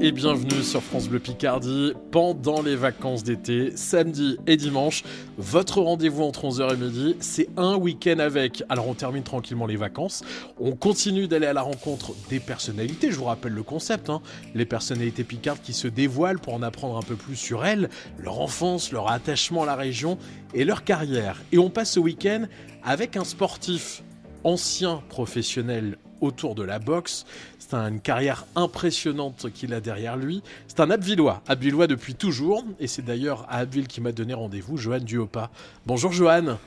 et bienvenue sur France Bleu Picardie pendant les vacances d'été, samedi et dimanche. Votre rendez-vous entre 11h et midi, c'est un week-end avec. Alors on termine tranquillement les vacances, on continue d'aller à la rencontre des personnalités, je vous rappelle le concept, hein. les personnalités picardes qui se dévoilent pour en apprendre un peu plus sur elles, leur enfance, leur attachement à la région et leur carrière. Et on passe ce week-end avec un sportif ancien professionnel autour de la boxe. C'est une carrière impressionnante qu'il a derrière lui. C'est un Abvillois, Abvillois depuis toujours. Et c'est d'ailleurs à Abbeville qui m'a donné rendez-vous, Johan Duopa. Bonjour Johan.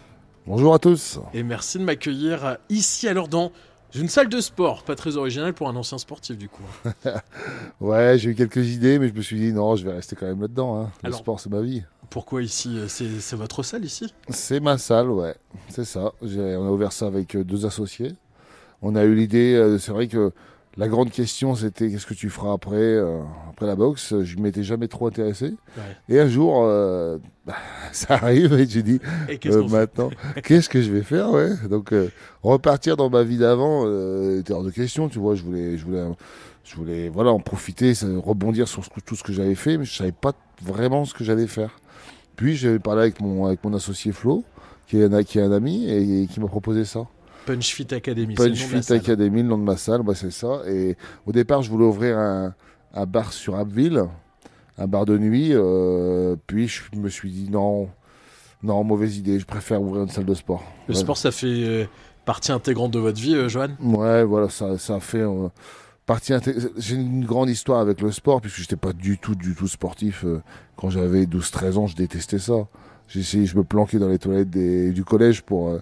Bonjour à tous. Et merci de m'accueillir ici alors dans une salle de sport, pas très originale pour un ancien sportif du coup. ouais, j'ai eu quelques idées, mais je me suis dit non, je vais rester quand même là-dedans. Hein. Le sport, c'est ma vie. Pourquoi ici C'est votre salle ici? C'est ma salle, ouais. C'est ça. On a ouvert ça avec euh, deux associés on a eu l'idée, euh, c'est vrai que la grande question, c'était qu'est-ce que tu feras après, euh, après la boxe? Je ne m'étais jamais trop intéressé. Et un jour, euh, bah, ça arrive et j'ai dit, maintenant, qu'est-ce que je vais faire ouais? Donc, repartir dans ma vie d'avant était hors de question. Tu vois, je voulais, je voulais, je voulais voilà, en profiter, rebondir sur tout ce que j'avais fait, mais je ne savais pas vraiment ce que j'allais faire. Puis, j'ai parlé avec mon, avec mon associé Flo, qui est, qui est un ami, et qui m'a proposé ça. Punch Fit Academy. Punch Fit Academy, le nom de ma salle, bah, c'est ça. Et au départ, je voulais ouvrir un, bar sur Abbeville, un bar de nuit. Euh, puis je me suis dit non, non, mauvaise idée, je préfère ouvrir une salle de sport. Le sport, ça fait euh, partie intégrante de votre vie, euh, Joanne Ouais, voilà, ça, ça fait partie intégrante. J'ai une grande histoire avec le sport, puisque j'étais pas du tout, du tout sportif. quand j'avais 12-13 ans, je détestais ça. J'essayais, je me planquais dans les toilettes du collège pour,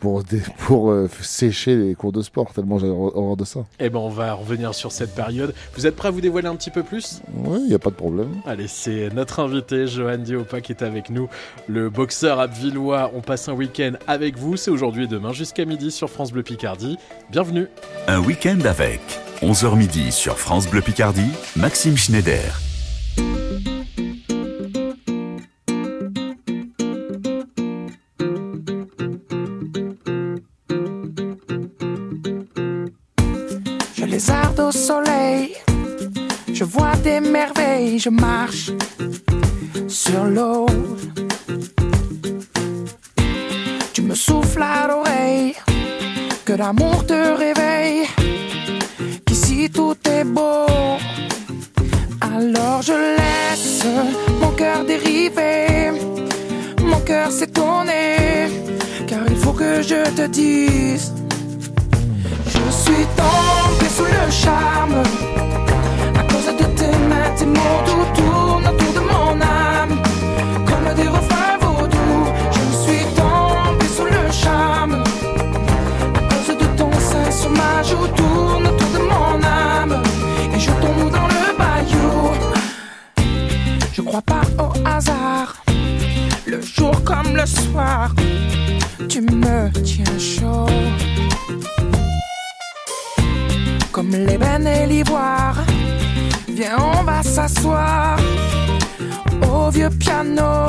pour, pour euh, sécher les cours de sport, tellement j'ai horreur de ça. Eh ben, on va revenir sur cette période. Vous êtes prêt à vous dévoiler un petit peu plus? Oui, il n'y a pas de problème. Allez, c'est notre invité, Johan Diopa, qui est avec nous, le boxeur abvillois. On passe un week-end avec vous. C'est aujourd'hui et demain jusqu'à midi sur France Bleu Picardie. Bienvenue. Un week-end avec 11h midi sur France Bleu Picardie, Maxime Schneider. Je vois des merveilles, je marche sur l'eau. Tu me souffles à l'oreille, que l'amour te réveille, qu'ici tout est beau. Alors je laisse mon cœur dériver, mon cœur s'étonner, car il faut que je te dise. Je suis tombé sous le charme tes mots tout tournent autour de mon âme. Comme des refrains vaudous Je suis tombé sous le charme. À cause de ton sein sur ma joue Tourne autour de mon âme. Et je tombe dans le bayou. Je crois pas au hasard. Le jour comme le soir Tu me tiens chaud. Comme l'ébène et l'ivoire On va s'asseoir au vieux piano.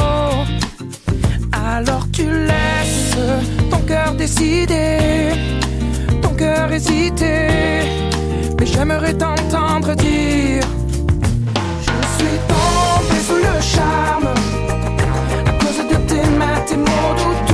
Alors tu laisses ton cœur décider, ton cœur hésiter. Mais j'aimerais t'entendre dire Je suis tombé sous le charme à cause de tes mains, tes mots doux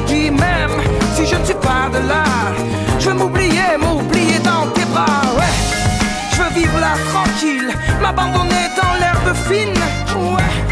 Mississippi, même si je ne suis pas de là. Je vais m'oublier, m'oublier dans tes bras, ouais. Je veux vivre là tranquille, m'abandonner dans l'herbe fine, ouais.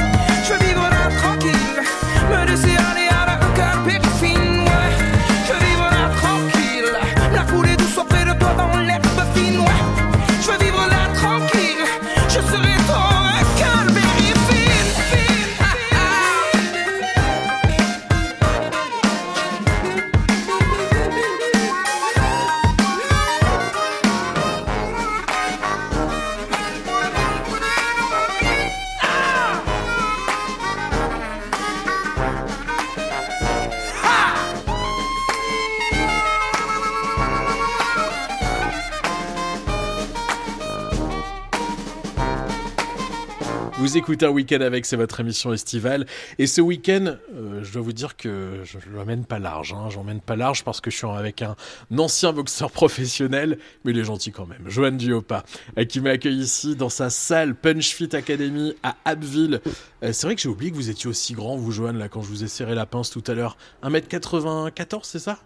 Écoutez un week-end avec, c'est votre émission estivale. Et ce week-end, euh, je dois vous dire que je ne l'emmène pas large. Hein. J'emmène pas large parce que je suis avec un ancien boxeur professionnel, mais il est gentil quand même. Johan Duopa, euh, qui m'accueille ici dans sa salle Punch Fit Academy à Abbeville. Euh, c'est vrai que j'ai oublié que vous étiez aussi grand, vous, Johan, là, quand je vous ai serré la pince tout à l'heure. 1m94, c'est ça?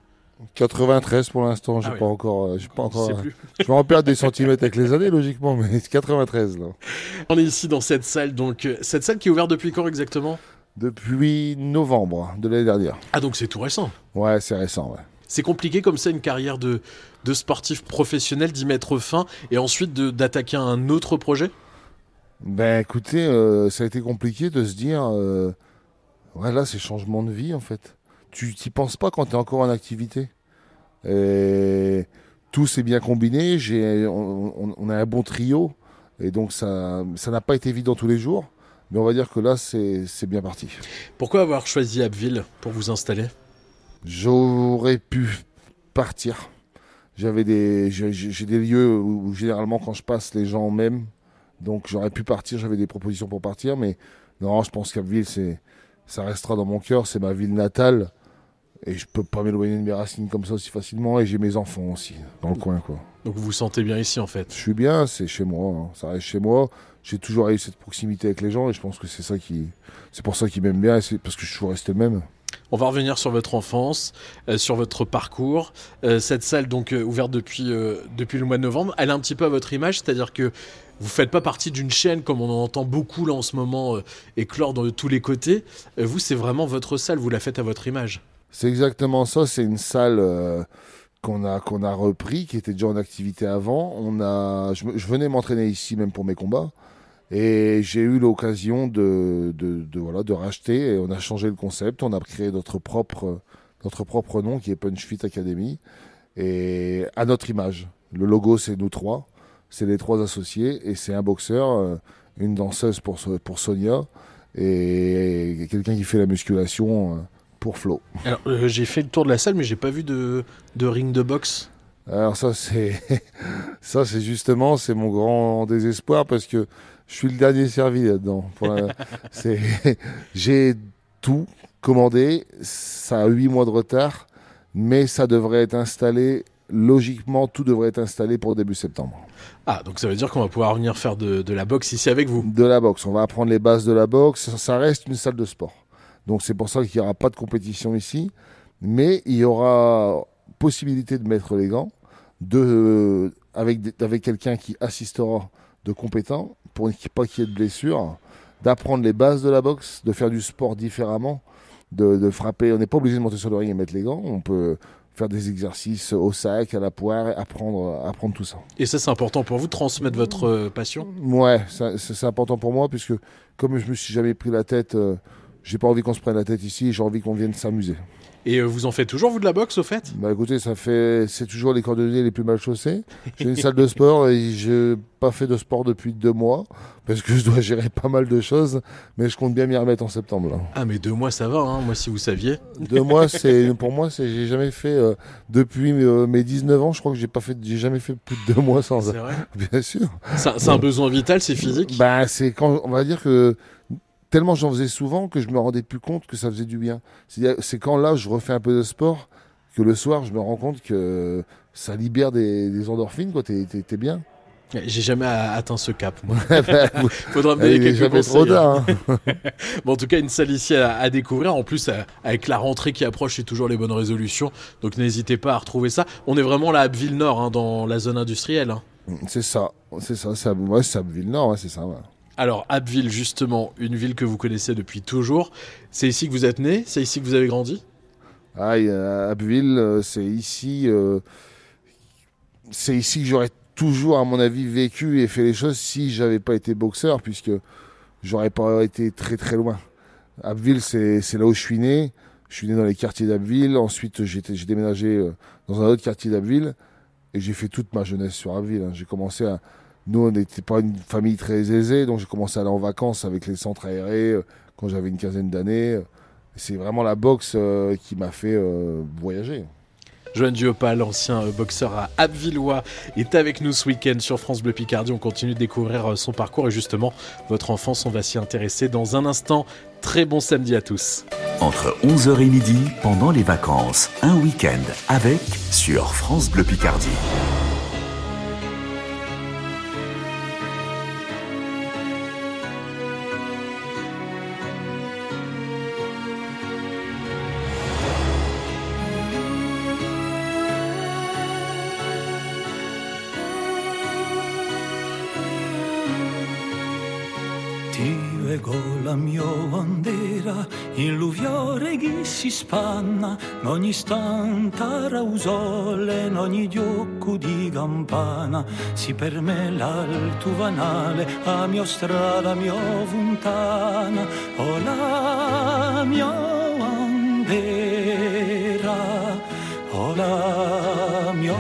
93 pour l'instant, j'ai Ah oui. pas encore, euh, j'ai pas Je encore. euh, plus. Je vais en perdre des centimètres avec les années, logiquement, mais c'est 93 là. On est ici dans cette salle, donc euh, cette salle qui est ouverte depuis quand exactement? Depuis novembre de l'année dernière. Ah, donc c'est tout récent. Ouais, c'est récent, ouais. C'est compliqué comme ça une carrière de, de sportif professionnel d'y mettre fin et ensuite d'attaquer un autre projet? Ben écoutez, euh, ça a été compliqué de se dire, euh, ouais là c'est changement de vie en fait. Tu t'y penses pas quand tu es encore en activité. Et tout s'est bien combiné, j'ai, on, a un bon trio, et donc ça ça n'a pas été évident tous les jours, mais on va dire que là c'est c'est bien parti. Pourquoi avoir choisi Abbeville pour vous installer? J'aurais pu partir. J'avais des, j'ai j'ai des lieux où, où généralement quand je passe les gens m'aiment, donc j'aurais pu partir. J'avais des propositions pour partir, mais non, je pense qu'Abbeville c'est, ça restera dans mon cœur. C'est ma ville natale et je peux pas m'éloigner de mes racines comme ça aussi facilement. Et j'ai mes enfants aussi dans le coin, quoi. Donc vous vous sentez bien ici en fait? Je suis bien, c'est chez moi. hein. Ça reste chez moi. J'ai toujours eu cette proximité avec les gens et je pense que c'est ça qui, c'est pour ça qu'ils m'aiment bien c'est parce que je suis toujours resté le même. On va revenir sur votre enfance, euh, sur votre parcours. Euh, cette salle donc euh, ouverte depuis, depuis le mois de novembre, elle est un petit peu à votre image, c'est-à-dire que vous faites pas partie d'une chaîne comme on en entend beaucoup là en ce moment éclore de tous les côtés. Vous c'est vraiment votre salle, vous la faites à votre image. C'est exactement ça. C'est une salle euh, qu'on a qu'on a repris, qui était déjà en activité avant. On a, je, je venais m'entraîner ici même pour mes combats, et j'ai eu l'occasion de, de, de voilà de racheter. Et on a changé le concept. On a créé notre propre notre propre nom qui est Punch Fit Academy, et à notre image. Le logo c'est nous trois, c'est les trois associés, et c'est un boxeur, euh, une danseuse pour pour Sonia, et quelqu'un qui fait la musculation. Pour Flo. Alors euh, j'ai fait le tour de la salle mais j'ai pas vu de, de ring de boxe. Alors ça c'est ça c'est justement c'est mon grand désespoir parce que je suis le dernier servi là-dedans. C'est j'ai tout commandé, ça a huit mois de retard, mais ça devrait être installé logiquement tout devrait être installé pour début septembre. Ah donc ça veut dire qu'on va pouvoir venir faire de, de la boxe ici avec vous. De la boxe, on va apprendre les bases de la boxe. Ça reste une salle de sport, donc c'est pour ça qu'il n'y aura pas de compétition ici, mais il y aura possibilité de mettre les gants, de avec des- avec quelqu'un qui assistera de compétent pour pas qu'il y ait de blessures, d'apprendre les bases de la boxe, de faire du sport différemment, de, de frapper. On n'est pas obligé de monter sur le ring et mettre les gants. On peut faire des exercices au sac, à la poire, apprendre apprendre tout ça. Et ça c'est important pour vous transmettre votre euh, passion? Ouais, c'est important pour moi puisque comme je me suis jamais pris la tête, euh, j'ai pas envie qu'on se prenne la tête ici. J'ai envie qu'on vienne s'amuser. Et euh, vous en faites toujours vous de la boxe au fait? Bah écoutez, ça fait, c'est toujours les cordonniers les plus mal chaussés. J'ai une salle de sport et j'ai pas fait de sport depuis deux mois parce que je dois gérer pas mal de choses, mais je compte bien m'y remettre en septembre. Là. Ah mais deux mois ça va, hein. moi si vous saviez. Deux mois, c'est pour moi, c'est j'ai jamais fait euh, depuis euh, mes 19 ans. Je crois que j'ai pas fait, j'ai jamais fait plus de deux mois sans. C'est vrai? Bien sûr. C'est c'est un besoin vital, c'est physique? Bah, c'est quand on va dire que tellement j'en faisais souvent que je me rendais plus compte que ça faisait du bien. C'est quand là je refais un peu de sport que le soir, je me rends compte que ça libère des, des endorphines, quoi. T'es, bien. J'ai jamais atteint ce cap. moi. Bah, Faudra me donner il est quelques trop tard. hein. Bon, en tout cas, une salle ici à, à découvrir. En plus, à- avec la rentrée qui approche, c'est toujours les bonnes résolutions. Donc, n'hésitez pas à retrouver ça. On est vraiment là à Abbeville-Nord, hein, dans la zone industrielle. hein. C'est ça, c'est ça, c'est à, ouais, c'est à Abbeville-Nord, ouais, c'est ça. ouais. Alors, Abbeville, justement, une ville que vous connaissez depuis toujours. C'est ici que vous êtes né C'est ici que vous avez grandi? Ah, euh, Abbeville, euh, c'est ici, euh, c'est ici que j'aurais toujours, à mon avis, vécu et fait les choses si j'avais pas été boxeur, puisque j'aurais pas été très très loin. Abbeville, c'est là où je suis né. Je suis né dans les quartiers d'Abbeville. Ensuite, j'ai déménagé dans un autre quartier d'Abbeville et j'ai fait toute ma jeunesse sur Abbeville. hein. J'ai commencé à, nous, on n'était pas une famille très aisée, donc j'ai commencé à aller en vacances avec les centres aérés euh, quand j'avais une quinzaine d'années. C'est vraiment la boxe euh, qui m'a fait euh, voyager. Joanne Duopa, l'ancien boxeur à Abvillois, est avec nous ce week-end sur France Bleu Picardie. On continue de découvrir son parcours et justement votre enfance, on va s'y intéresser dans un instant. Très bon samedi à tous. Entre 11h et midi, pendant les vacances, un week-end avec sur France Bleu Picardie. Bandera in l'uviore che si spanna, in ogni istante rausole, in ogni diocco di campana, si per me l'alto vanale, a mia strada, mia fontana, o la mia bandera, o la mia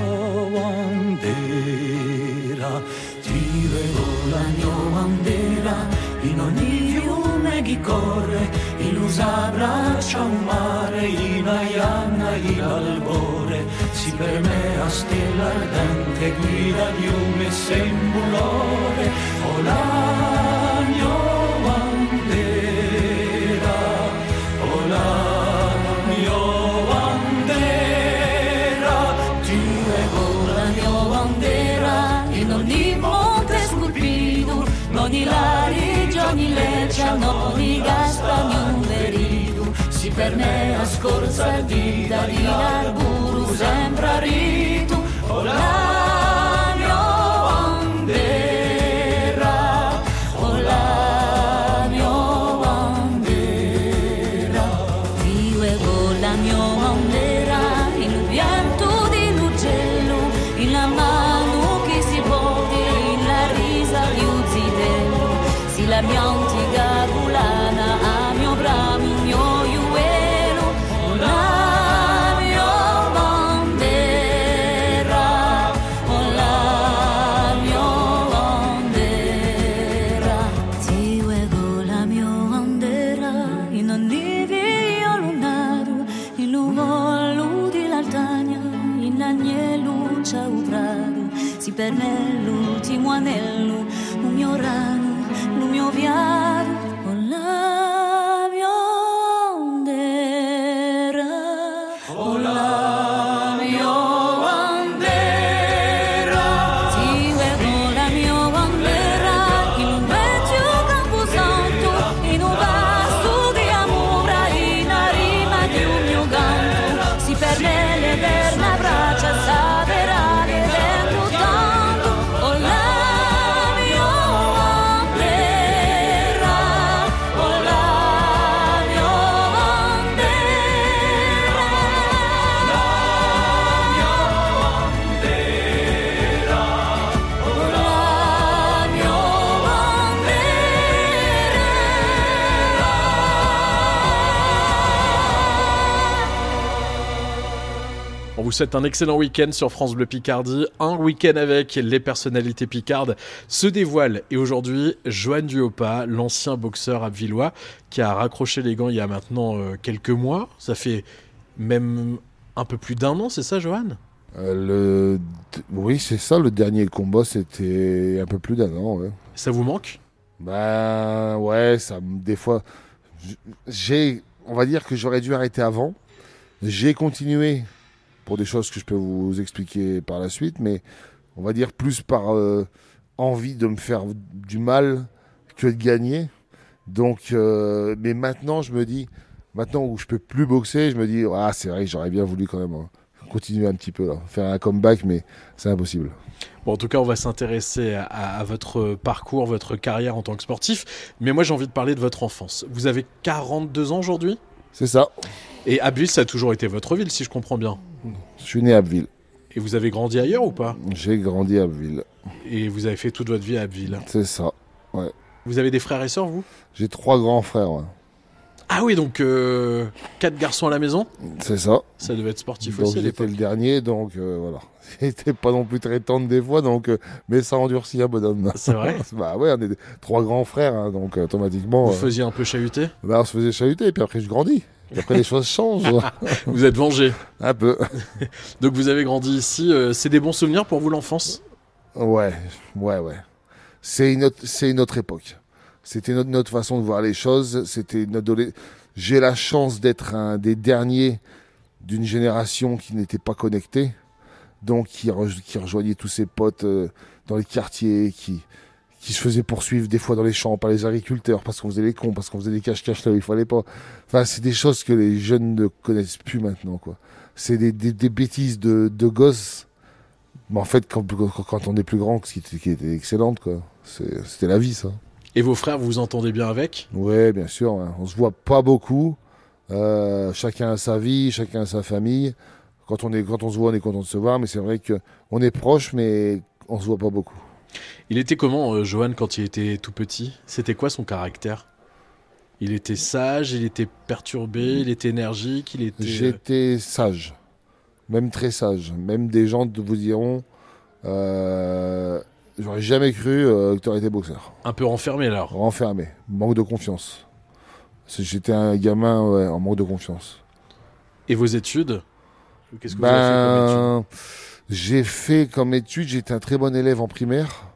bandera, ti leggo la mia bandera in ogni fiume che corre, l'usa braccia un mare, in aianna in albore, si per me a stella ardente guida di un sembulore, o la mia bandera, o la mia bandera, ti leggo la mia bandera in ogni monte scolpito, in ogni lariggio, ogni leccia, in ogni gaspa, per me a scorza di Dalila Buru sembra ritu. Oh, vous souhaite un excellent week-end sur France Bleu Picardie. Un week-end avec les personnalités picardes se dévoile. Et aujourd'hui, Joanne Duopa, l'ancien boxeur abvillois, qui a raccroché les gants il y a maintenant euh, quelques mois. Ça fait même un peu plus d'un an, c'est ça, Joanne Euh, le... Oui, c'est ça, le dernier combat, c'était un peu plus d'un an. Ouais. Ça vous manque? Ben ouais, ça des fois j'ai on va dire que j'aurais dû arrêter avant. J'ai continué pour des choses que je peux vous expliquer par la suite, mais on va dire plus par euh, envie de me faire du mal que de gagner. Donc, euh, mais maintenant, je me dis, maintenant où je peux plus boxer, je me dis, ah, c'est vrai j'aurais bien voulu quand même hein, continuer un petit peu là, faire un comeback, mais c'est impossible. Bon, en tout cas, on va s'intéresser à, à votre parcours, votre carrière en tant que sportif. Mais moi, j'ai envie de parler de votre enfance. Vous avez 42 ans aujourd'hui? C'est ça. Et Abbeville, ça a toujours été votre ville, si je comprends bien. Je suis né à Abbeville. Et vous avez grandi ailleurs ou pas? J'ai grandi à Abbeville. Et vous avez fait toute votre vie à Abbeville. C'est ça. Vous avez des frères et sœurs, vous? J'ai trois grands frères. ouais. Ah oui, donc euh, quatre garçons à la maison? C'est ça. Ça devait être sportif Donc aussi j'étais le dernier, donc euh, voilà. J'étais pas non plus très tendre des fois, donc euh, mais ça endurcit un bonhomme. C'est vrai? Bah ouais, on est trois grands frères, hein, donc euh, automatiquement, Vous euh, faisiez un peu chahuter? bah, on se faisait chahuter, et puis après je grandis. Et après les choses changent, Vous êtes vengé. un peu. Donc vous avez grandi ici. euh, c'est des bons souvenirs pour vous l'enfance? Ouais, ouais, ouais. C'est une autre, c'est une autre époque. C'était notre, notre façon de voir les choses. C'était notre J'ai la chance d'être un des derniers d'une génération qui n'était pas connectée, donc qui, re- qui rejoignait tous ses potes euh, dans les quartiers, qui qui se faisait poursuivre des fois dans les champs par les agriculteurs parce qu'on faisait les cons, parce qu'on faisait des cache-cache là où il fallait pas. Enfin, c'est des choses que les jeunes ne connaissent plus maintenant, quoi. C'est des, des, des bêtises de, de gosses mais en fait, quand, quand, on est plus grand, ce qui était, qui était excellente, quoi. C'était la vie, ça. Et vos frères, vous vous entendez bien avec? Ouais, bien sûr. hein. On se voit pas beaucoup. Euh, chacun a sa vie, chacun a sa famille. Quand on est, quand on se voit, on est content de se voir, mais c'est vrai que on est proche, mais on se voit pas beaucoup. Il était comment, euh, Johan, quand il était tout petit? C'était quoi son caractère? Il était sage, il était perturbé, il était énergique, il était... euh, J'étais sage, même très sage. Même des gens vous diront, euh, j'aurais jamais cru euh, que tu aurais été boxeur. Un peu renfermé alors. renfermé, manque de confiance. J'étais un gamin ouais, en manque de confiance. Et vos études? Qu'est-ce que vous avez fait comme études? Ben, j'ai fait comme étude, j'étais un très bon élève en primaire,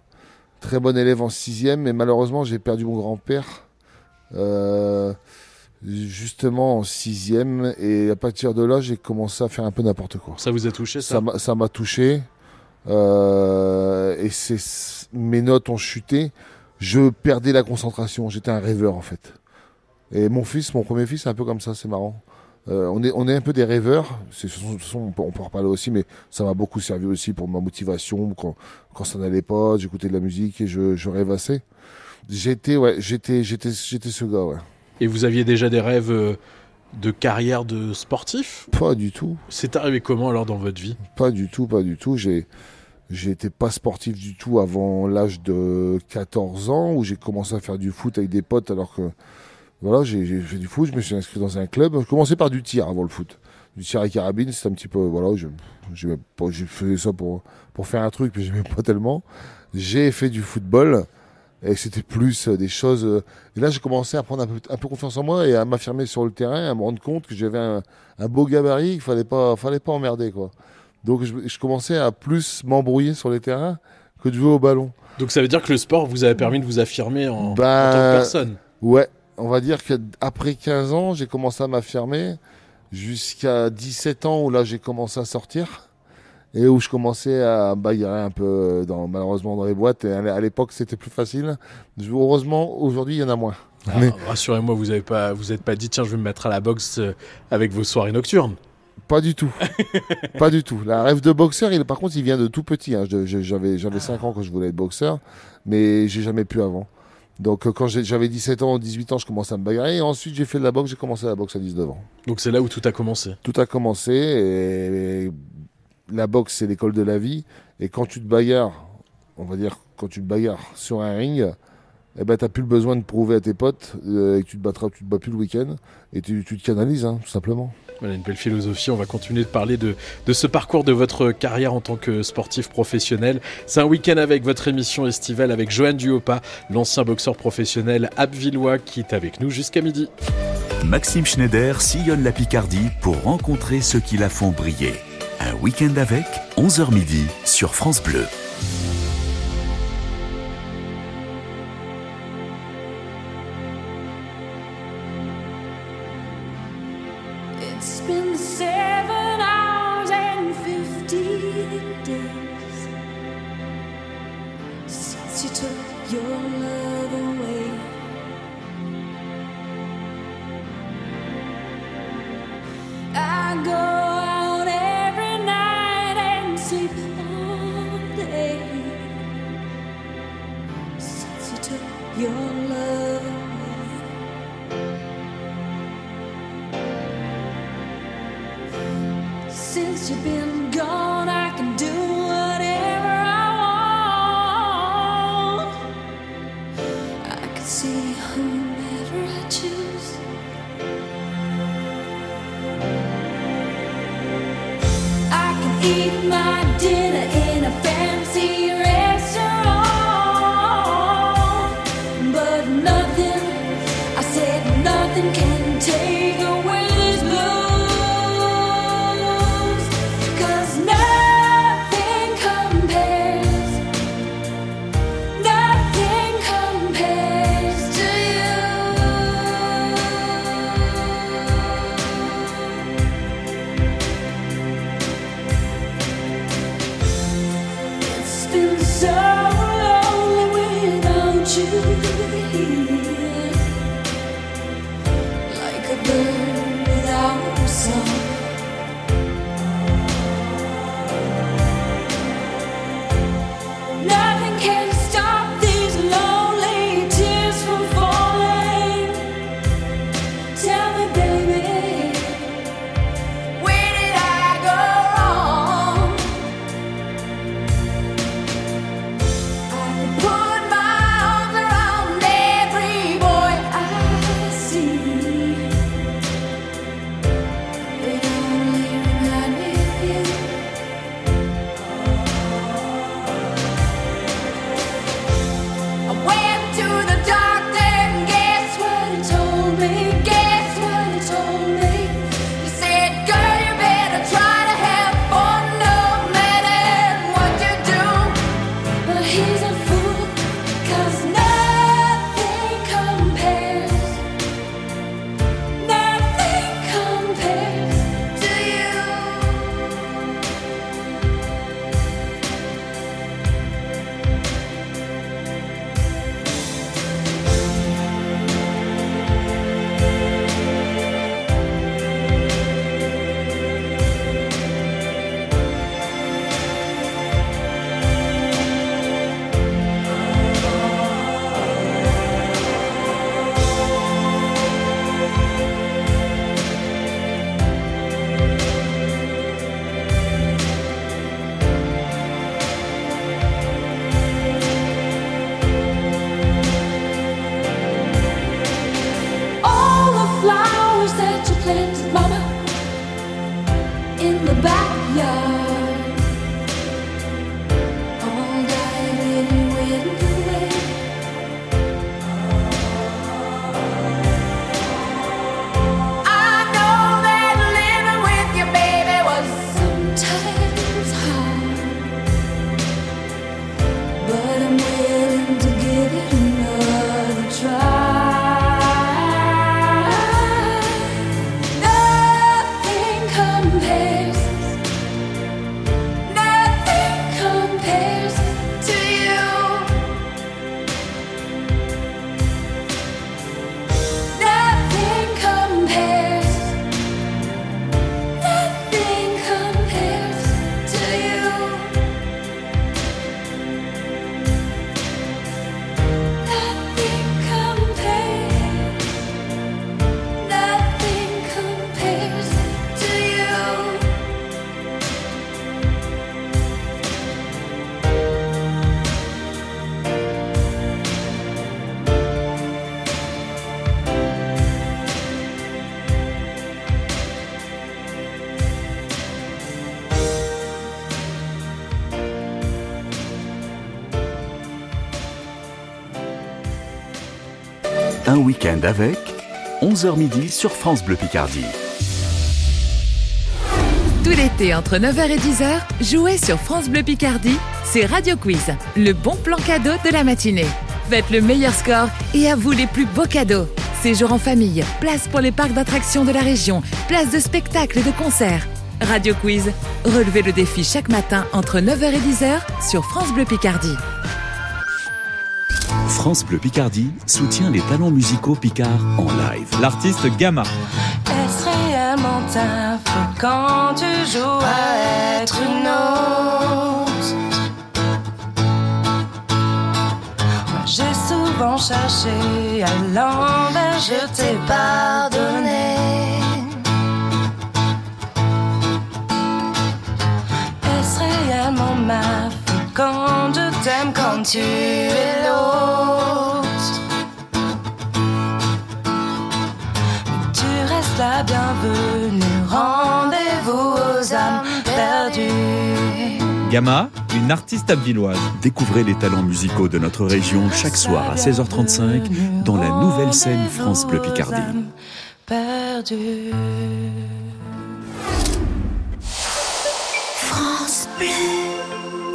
très bon élève en sixième, mais malheureusement j'ai perdu mon grand-père euh, justement en sixième, et à partir de là j'ai commencé à faire un peu n'importe quoi. Ça vous a touché ça, Ça m'a- touché. euh, et c'est mes notes ont chuté. Je perdais la concentration. J'étais un rêveur en fait. Et mon fils, mon premier fils, c'est un peu comme ça. C'est marrant. Euh, on est on est un peu des rêveurs. C'est, peut on peut en reparler aussi, mais ça m'a beaucoup servi aussi pour ma motivation quand quand ça n'allait pas. J'écoutais de la musique et je, je rêvassais. J'étais ouais, j'étais j'étais j'étais ce gars ouais. Et vous aviez déjà des rêves euh, de carrière de sportif? Pas du tout. C'est arrivé comment alors dans votre vie? Pas du tout, pas du tout. J'ai, j'étais pas sportif du tout avant l'âge de 14 ans où j'ai commencé à faire du foot avec des potes alors que, voilà, j'ai, fait du foot, je me suis inscrit dans un club. Je commençais par du tir avant le foot. Du tir à carabine, c'était un petit peu, voilà, je, fait ça pour, pour faire un truc, mais j'aimais pas tellement. J'ai fait du football. Et c'était plus euh, des choses. euh, Et là, j'ai commencé à prendre un peu, un peu confiance en moi et à m'affirmer sur le terrain, à me rendre compte que j'avais un, un beau gabarit, qu'il fallait pas, fallait pas emmerder, quoi. Donc je, je commençais à plus m'embrouiller sur les terrains que de jouer au ballon. Donc ça veut dire que le sport vous a permis de vous affirmer en, en Bah, tant que personne Ouais, on va dire que après 15 ans, j'ai commencé à m'affirmer jusqu'à 17 ans où là j'ai commencé à sortir et où je commençais à bagarrer un peu dans, malheureusement dans les boîtes. Et à l'époque, c'était plus facile. Heureusement, aujourd'hui, il y en a moins. Ah, Mais Rassurez-moi, vous avez pas, vous êtes pas dit tiens je vais me mettre à la boxe euh, avec vos soirées nocturnes. pas du tout. pas du tout. La rêve de boxeur, il, par contre, il vient de tout petit. hein. J'avais j'avais 5 ans quand je voulais être boxeur, mais j'ai jamais pu avant. Donc euh, quand j'avais 17 ans, 18 ans, je commençais à me bagarrer. Et ensuite, j'ai fait de la boxe. J'ai commencé la boxe à 19 ans. Donc c'est là où tout a commencé. Tout a commencé et, et la boxe, c'est l'école de la vie. Et quand tu te bagarres, on va dire, quand tu te bagarres sur un ring, eh ben, t'as plus le besoin de prouver à tes potes euh, et que tu te battras, tu te bats plus le week-end et tu, tu te canalises, hein, tout simplement. Voilà une belle philosophie. On va continuer de parler de, ce parcours de votre carrière en tant que sportif professionnel. C'est un week-end avec votre émission estivale avec Johan Duopa, l'ancien boxeur professionnel abvillois qui est avec nous jusqu'à midi. Maxime Schneider sillonne la Picardie pour rencontrer ceux qui la font briller. Un week-end avec, 11h midi sur France Bleu. Keep my Un week-end avec, 11h midi sur France Bleu Picardie. Tout l'été, entre 9h et 10h, jouez sur France Bleu Picardie, c'est Radio Quiz, le bon plan cadeau de la matinée. Faites le meilleur score et à vous les plus beaux cadeaux. Séjour en famille, place pour les parcs d'attractions de la région, place de spectacles et de concerts. Radio Quiz, relevez le défi chaque matin entre 9h et 10h sur France Bleu Picardie. France Bleu Picardie soutient les talents musicaux picards en live. L'artiste Gamma. Est-ce réellement ta faute quand tu joues à être une autre? Moi j'ai souvent cherché à l'envers, je t'ai pardonné. Est-ce réellement ma faute quand je t'aime, quand tu es l'autre Tu restes la bienvenue, rendez-vous aux âmes perdues. Gamma, une artiste abvilloise. Découvrez les talents musicaux de notre région chaque soir à 16h35 dans la nouvelle scène France Bleu Picardie. Perdu.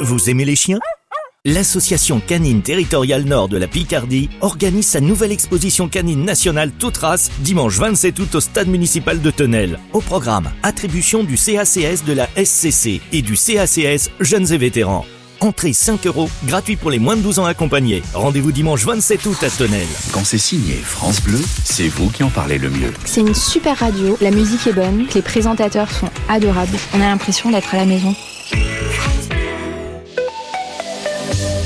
Vous aimez les chiens? L'association canine territoriale nord de la Picardie organise sa nouvelle exposition canine nationale toute race dimanche 27 août au stade municipal de Tenel. Au programme, attribution du CACS de la SCC et du CACS Jeunes et Vétérans. Entrée 5 euros, gratuit pour les moins de 12 ans accompagnés. Rendez-vous dimanche 27 août à Tenel. Quand c'est signé France Bleu, c'est vous qui en parlez le mieux. C'est une super radio, la musique est bonne, les présentateurs sont adorables. On a l'impression d'être à la maison.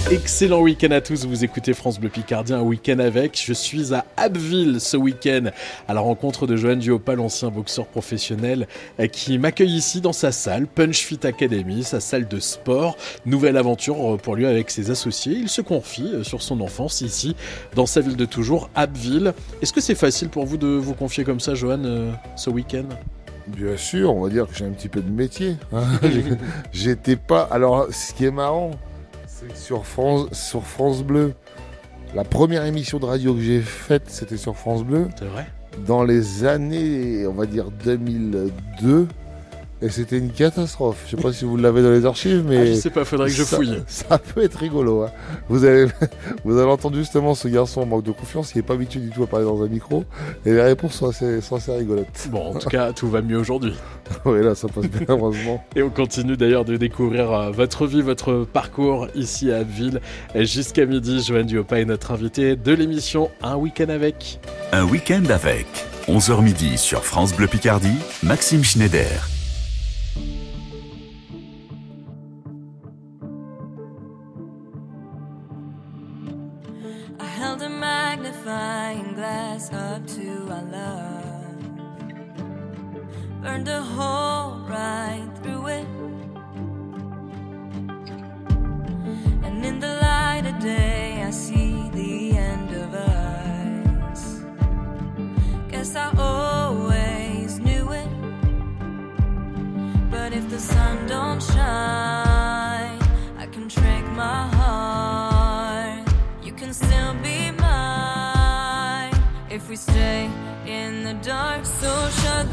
Excellent week-end à tous, vous écoutez France Bleu Picardie, un week-end avec. Je suis à Abbeville ce week-end à la rencontre de Johan Duopal, ancien boxeur professionnel, euh, qui m'accueille ici dans sa salle, Punch Fit Academy, sa salle de sport. Nouvelle aventure euh, pour lui avec ses associés. Il se confie euh, sur son enfance ici, dans sa ville de toujours, Abbeville. Est-ce que c'est facile pour vous de vous confier comme ça, Johan, ce week-end? Bien sûr, on va dire que j'ai un petit peu de métier. hein. J'étais pas. Alors, ce qui est marrant, sur France, sur France Bleu, la première émission de radio que j'ai faite, c'était sur France Bleu, C'est vrai? Dans les années, on va dire 2002. Et c'était une catastrophe. Je sais pas si vous l'avez dans les archives, mais. Ah, Je sais pas, faudrait que je ça- fouille. Ça, peut être rigolo. hein. Vous, avez, vous avez entendu justement ce garçon en manque de confiance, il n'est pas habitué du tout à parler dans un micro. Et les réponses sont assez, sont assez rigolotes. Bon, en tout cas, tout va mieux aujourd'hui. oui, là, ça passe bien, heureusement. Et on continue d'ailleurs de découvrir euh, votre vie, votre parcours ici à Abbeville. Jusqu'à midi, Johan Duopa est notre invité de l'émission Un week-end avec. Un week-end avec 11h midi sur France Bleu Picardie, Maxime Schneider. Held a magnifying glass up to our love. Burned a hole right stay in the dark. So shut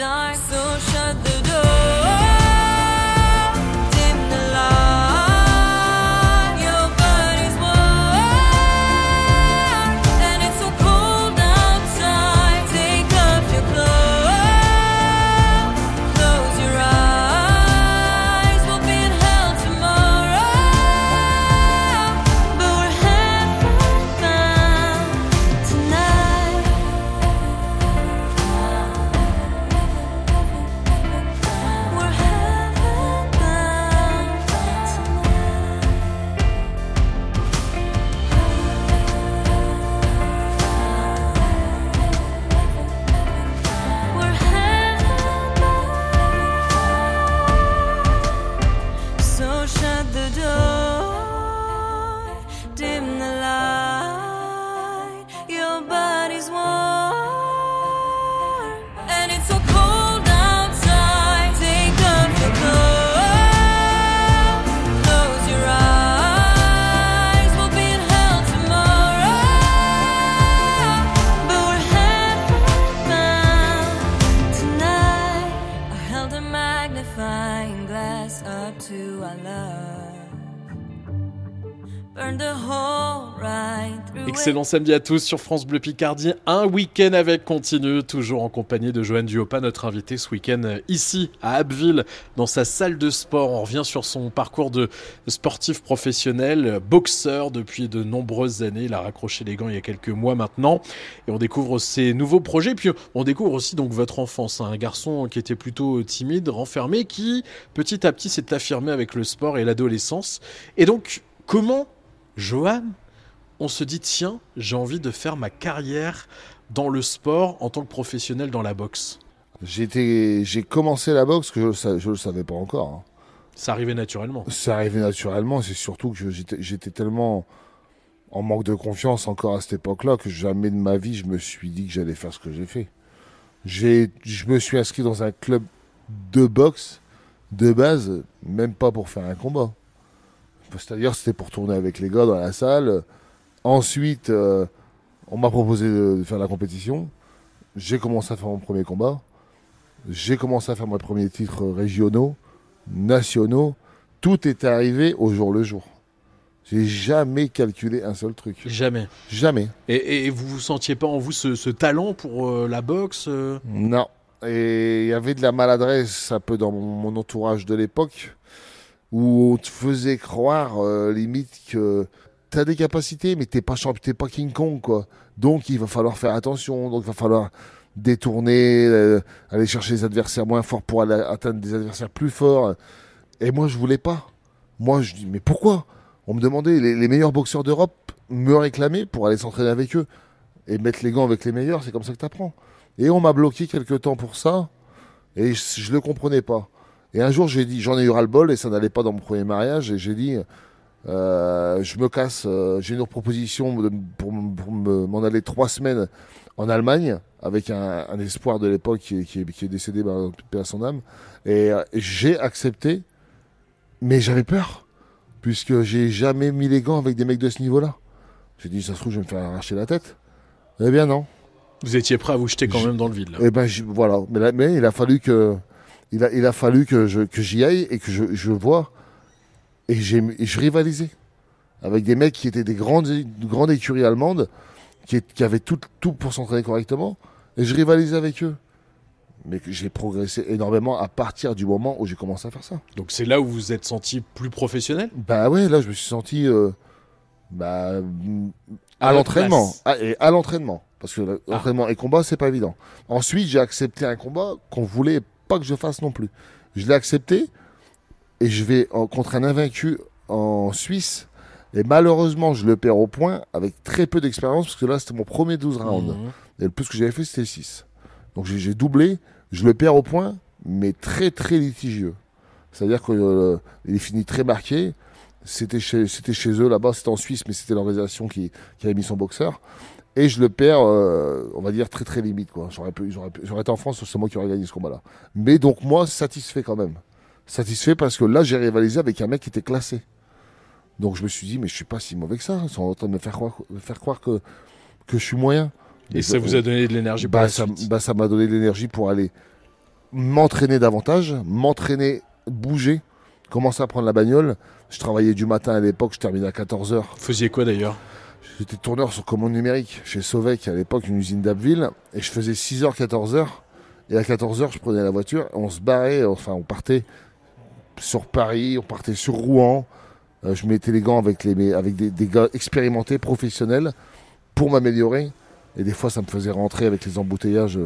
dark, so Excellent samedi à tous sur France Bleu Picardie. Un week-end avec continue, toujours en compagnie de Joanne Duopa, notre invitée ce week-end euh, ici à Abbeville, dans sa salle de sport. On revient sur son parcours de sportif professionnel, euh, boxeur depuis de nombreuses années. Il a raccroché les gants il y a quelques mois maintenant. Et on découvre ses nouveaux projets. Puis on découvre aussi donc votre enfance. Un garçon qui était plutôt timide, renfermé, qui petit à petit s'est affirmé avec le sport et l'adolescence. Et donc, comment, Joanne, on se dit tiens, j'ai envie de faire ma carrière dans le sport en tant que professionnel dans la boxe. J'étais, j'ai commencé la boxe que je, je le savais pas encore. hein. Ça arrivait naturellement. C'est arrivé naturellement. C'est surtout que j'étais, j'étais tellement en manque de confiance encore à cette époque-là que jamais de ma vie je me suis dit que j'allais faire ce que j'ai fait. J'ai, je me suis inscrit dans un club de boxe de base, même pas pour faire un combat. C'est-à-dire c'était pour tourner avec les gars dans la salle. Ensuite, euh, on m'a proposé de, faire la compétition. J'ai commencé à faire mon premier combat. J'ai commencé à faire mes premiers titres régionaux, nationaux. Tout est arrivé au jour le jour. J'ai jamais calculé un seul truc. Jamais. Jamais. Et, et vous vous sentiez pas en vous ce, ce talent pour euh, la boxe euh? Non. Et il y avait de la maladresse un peu dans mon, mon entourage de l'époque où on te faisait croire euh, limite que t'as des capacités mais t'es pas champ- t'es pas King Kong quoi. Donc il va falloir faire attention, donc il va falloir détourner, euh, aller chercher des adversaires moins forts pour aller atteindre des adversaires plus forts. Et moi je voulais pas. Moi je dis mais pourquoi? On me demandait les, les meilleurs boxeurs d'Europe me réclamaient pour aller s'entraîner avec eux et mettre les gants avec les meilleurs, c'est comme ça que t'apprends. Et on m'a bloqué quelques temps pour ça, et je, je le comprenais pas. Et un jour, j'ai dit, j'en ai eu ras-le-bol, et ça n'allait pas dans mon premier mariage, et j'ai dit, euh, je me casse, euh, j'ai une proposition de- pour, m'en aller trois semaines en Allemagne, avec un, un espoir de l'époque qui, est- qui, est- qui est décédé, à son âme. Et euh, j'ai accepté, mais j'avais peur, puisque j'ai jamais mis les gants avec des mecs de ce niveau-là. J'ai dit, ça se trouve, je vais me faire arracher la tête. Eh bien non. Vous étiez prêt à vous jeter quand Je- même dans le vide là. Eh ben voilà, mais, là- mais il a fallu que il a, il a fallu que je que j'y aille et que je, je vois et et je rivalisais avec des mecs qui étaient des grandes de grandes écuries allemandes qui, avaient tout tout pour s'entraîner correctement et je rivalisais avec eux. Mais j'ai progressé énormément à partir du moment où j'ai commencé à faire ça. Donc c'est là où vous vous êtes senti plus professionnel? Bah ouais, là je me suis senti euh, bah, À l'entraînement. Ah, et à l'entraînement. Parce que Ah. l'entraînement et combat, c'est pas évident. Ensuite, j'ai accepté un combat qu'on voulait pas que je fasse non plus. Je l'ai accepté et je vais en- contre un invaincu en Suisse. Et malheureusement, je le perds au point avec très peu d'expérience parce que là, c'était mon premier 12 rounds. Mhm. Et le plus que j'avais fait, c'était 6. Donc j'ai doublé, je le perds au point, mais très très litigieux. C'est-à-dire qu'il est fini très marqué. C'était chez, c'était chez eux là-bas, c'était en Suisse, mais c'était l'organisation qui, qui avait mis son boxeur. Et je le perds, euh, on va dire, très très limite. quoi. J'aurais, pu- j'aurais, pu- j'aurais été en France, c'est moi qui aurais gagné ce combat-là. Mais donc moi, satisfait quand même. Satisfait parce que là, j'ai rivalisé avec un mec qui était classé. Donc je me suis dit, mais je suis pas si mauvais que ça. Ils sont en train de me faire croire, me faire croire que, que je suis moyen. Et ça vous a donné de l'énergie pour bah, ça, bah, ça m'a donné de l'énergie pour aller m'entraîner davantage, m'entraîner, bouger, commencer à prendre la bagnole. Je travaillais du matin à l'époque, je terminais à 14h. Vous faisiez quoi d'ailleurs? J'étais tourneur sur commande numérique chez Sauvec à l'époque, une usine d'Abbeville. Et je faisais 6h, 14h. Et à 14h, je prenais la voiture, on se barrait, enfin on partait sur Paris, on partait sur Rouen. Euh, je mettais les gants avec, les, avec des, des gars expérimentés, professionnels, pour m'améliorer. Et des fois, ça me faisait rentrer avec les embouteillages,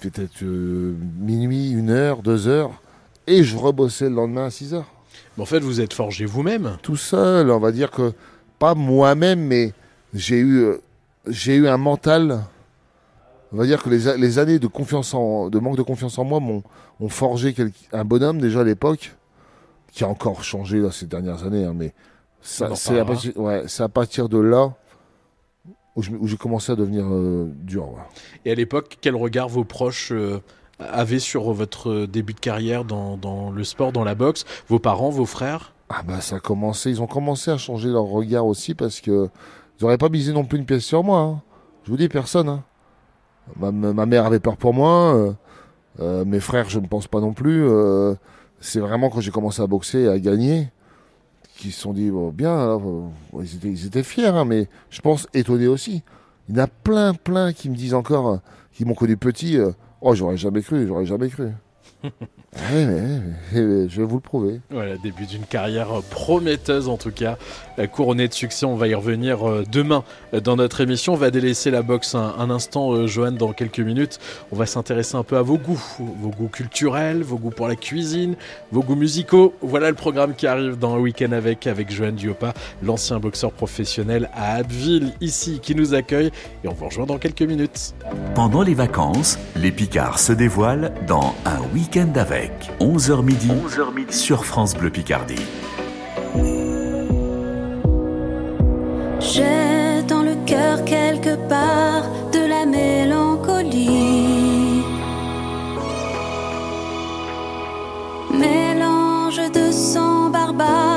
peut-être euh, minuit, une heure, deux heures. Et je rebossais le lendemain à 6 heures. Mais En fait, vous êtes forgé vous-même. Tout seul, on va dire que, pas moi-même, mais j'ai eu, euh, j'ai eu un mental. On va dire que les, années de, confiance en, de manque de confiance en moi m'ont ont forgé un bonhomme déjà à l'époque. Qui a encore changé là, ces dernières années. hein, mais ça, c'est à, partir- ouais, c'est à partir de là où je- où j'ai commencé à devenir euh, dur. ouais. Et à l'époque, quel regard vos proches euh, avaient sur votre euh, début de carrière dans, dans le sport, dans la boxe? Vos parents, vos frères? Ah bah ça a commencé, ils ont commencé à changer leur regard aussi parce que ils n'auraient pas misé non plus une pièce sur moi. hein. Je vous dis personne. hein. Ma, ma- mère avait peur pour moi, euh, euh, mes frères je ne pense pas non plus. C'est vraiment quand j'ai commencé à boxer et à gagner qu'ils se sont dit bon, bien. alors, euh, ils, étaient, ils étaient fiers, hein, mais je pense étonnés aussi. Il y en a plein, plein qui me disent encore, euh, qui m'ont connu petit. euh, oh j'aurais jamais cru, j'aurais jamais cru. Ouais, mais, mais, je vais vous le prouver. Voilà, début d'une carrière prometteuse en tout cas, couronnée de succès. On va y revenir euh, demain euh, dans notre émission. On va délaisser la boxe un, un instant, euh, Johan, dans quelques minutes. On va s'intéresser un peu à vos goûts, vos goûts culturels, vos goûts pour la cuisine, vos goûts musicaux. Voilà le programme qui arrive dans un week-end avec avec Johan Diopa, l'ancien boxeur professionnel à Abbeville, ici, qui nous accueille. Et on vous rejoint dans quelques minutes. Pendant les vacances, les Picards se dévoilent dans un week-end avec 11h midi, sur France Bleu Picardie. J'ai dans le cœur quelque part de la mélancolie. Mélange de sang barbare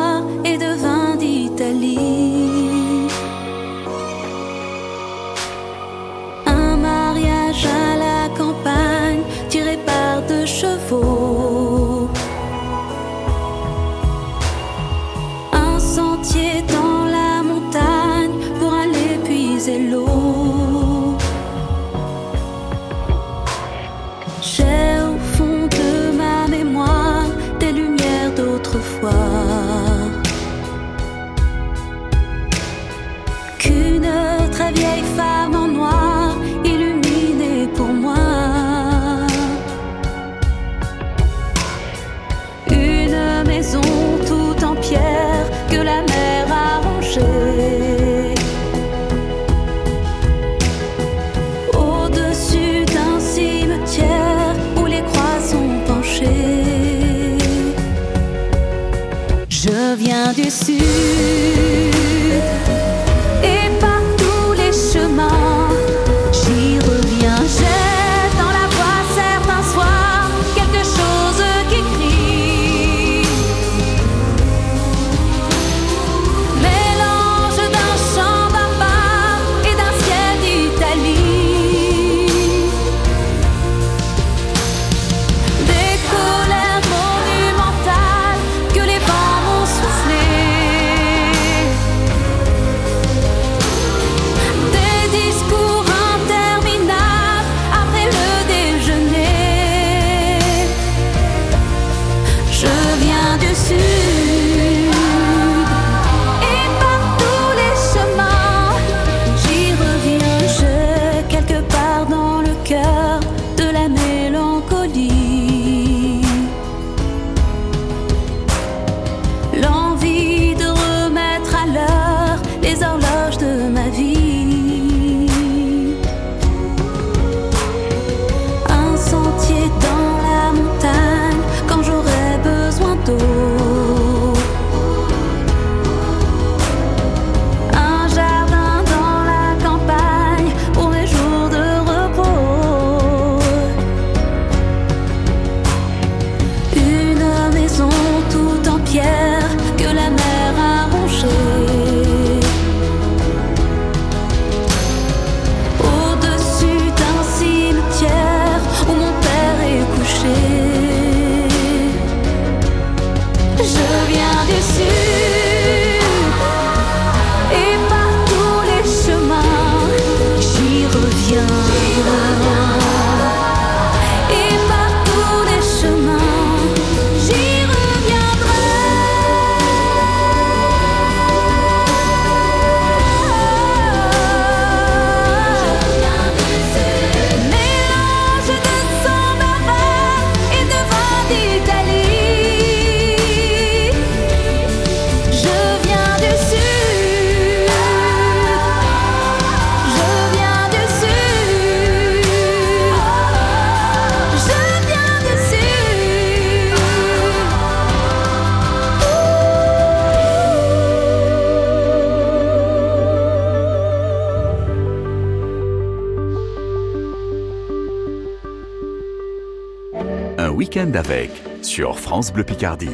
sur France Bleu Picardie.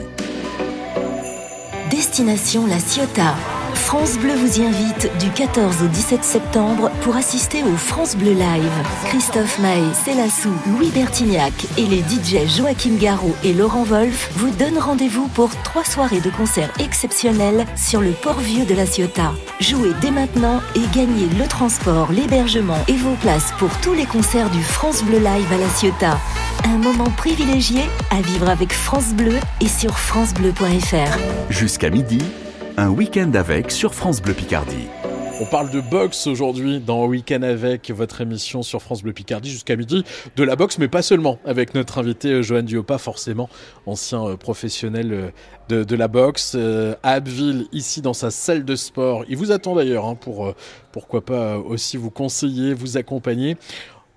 Destination La Ciotat. France Bleu vous y invite du 14 au 17 septembre pour assister au France Bleu Live. Christophe Maé, Célassou, Louis Bertignac et les DJ Joachim Garraud et Laurent Wolf vous donnent rendez-vous pour trois soirées de concerts exceptionnels sur le port vieux de La Ciotat. Jouez dès maintenant et gagnez le transport, l'hébergement et vos places pour tous les concerts du France Bleu Live à La Ciotat. Un moment privilégié à vivre avec France Bleu et sur francebleu.fr. Jusqu'à midi, un week-end avec sur France Bleu Picardie. On parle de boxe aujourd'hui dans Week-end avec votre émission sur France Bleu Picardie jusqu'à midi. De la boxe, mais pas seulement, avec notre invité euh, Johan Diopa, forcément ancien euh, professionnel euh, de, de la boxe à Abbeville, ici dans sa salle de sport. Il vous attend d'ailleurs hein, pour, pourquoi pas, aussi vous conseiller, vous accompagner.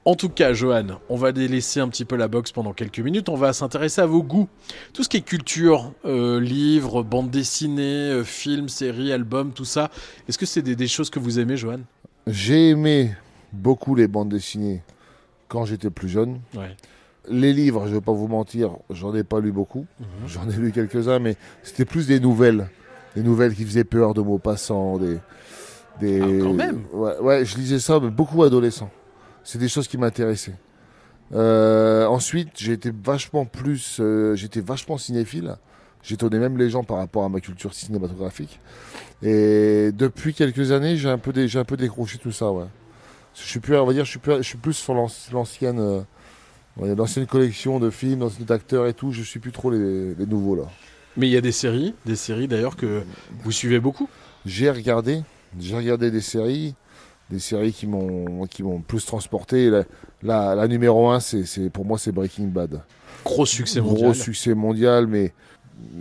En tout cas, Johan, on va délaisser un petit peu la boxe pendant quelques minutes. On va s'intéresser à vos goûts. Tout ce qui est culture, euh, livres, bande dessinée, euh, films, séries, albums, tout ça. Est-ce que c'est des, des choses que vous aimez, Johan? J'ai aimé beaucoup les bandes dessinées quand j'étais plus jeune. Ouais. Les livres, je ne vais pas vous mentir, j'en ai pas lu beaucoup. J'en ai lu quelques-uns, mais c'était plus des nouvelles. Des nouvelles qui faisaient peur de mots passants. Des, des... Ah, quand même ouais, ouais, je lisais ça, mais beaucoup adolescents. C'est des choses qui m'intéressaient. Euh, ensuite, j'ai été vachement plus, euh, j'étais vachement cinéphile. J'étonnais même les gens par rapport à ma culture cinématographique. Et depuis quelques années, j'ai un peu, j'ai un peu décroché tout ça, ouais. Je suis plus, on va dire, je suis plus, je suis plus sur l'anci- l'ancienne, euh, l'ancienne collection de films, d'acteurs et tout. Je suis plus trop les, les nouveaux là. Mais il y a des séries, des séries d'ailleurs que vous suivez beaucoup. J'ai regardé, j'ai regardé des séries, des séries qui m'ont, qui m'ont plus transporté. La, la, la numéro un, c'est, c'est, pour moi, c'est Breaking Bad. Gros succès Gros mondial. succès mondial, mais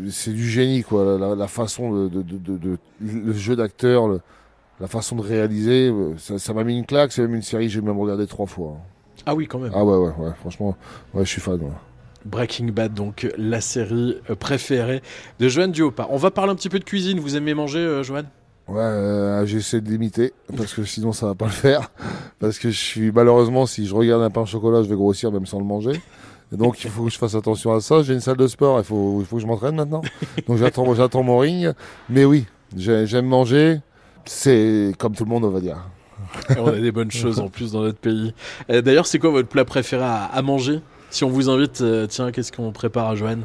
c'est du génie, quoi. La, façon de, de, de- de- de- le jeu d'acteur, la façon de réaliser, euh, ça, m'a mis une claque. C'est même une série que j'ai même regardé trois fois. Ah oui, quand même. Ah ouais, ouais, ouais. Franchement, ouais, je suis fan. ouais. Breaking Bad, donc la série euh, préférée de Johan Duopa. On va parler un petit peu de cuisine. Vous aimez manger, euh, Johan? Ouais, euh, j'essaie de limiter parce que sinon ça va pas le faire. Parce que je suis malheureusement, si je regarde un pain au chocolat, je vais grossir même sans le manger. Donc il faut que je fasse attention à ça. J'ai une salle de sport, il faut, il faut que je m'entraîne maintenant. Donc j'attends, j'attends mon ring. Mais oui, j'ai- j'aime manger. C'est comme tout le monde, on va dire. On a des bonnes choses en plus dans notre pays. Euh, D'ailleurs, c'est quoi votre plat préféré à, manger? Si on vous invite, euh, tiens, qu'est-ce qu'on prépare à Johan?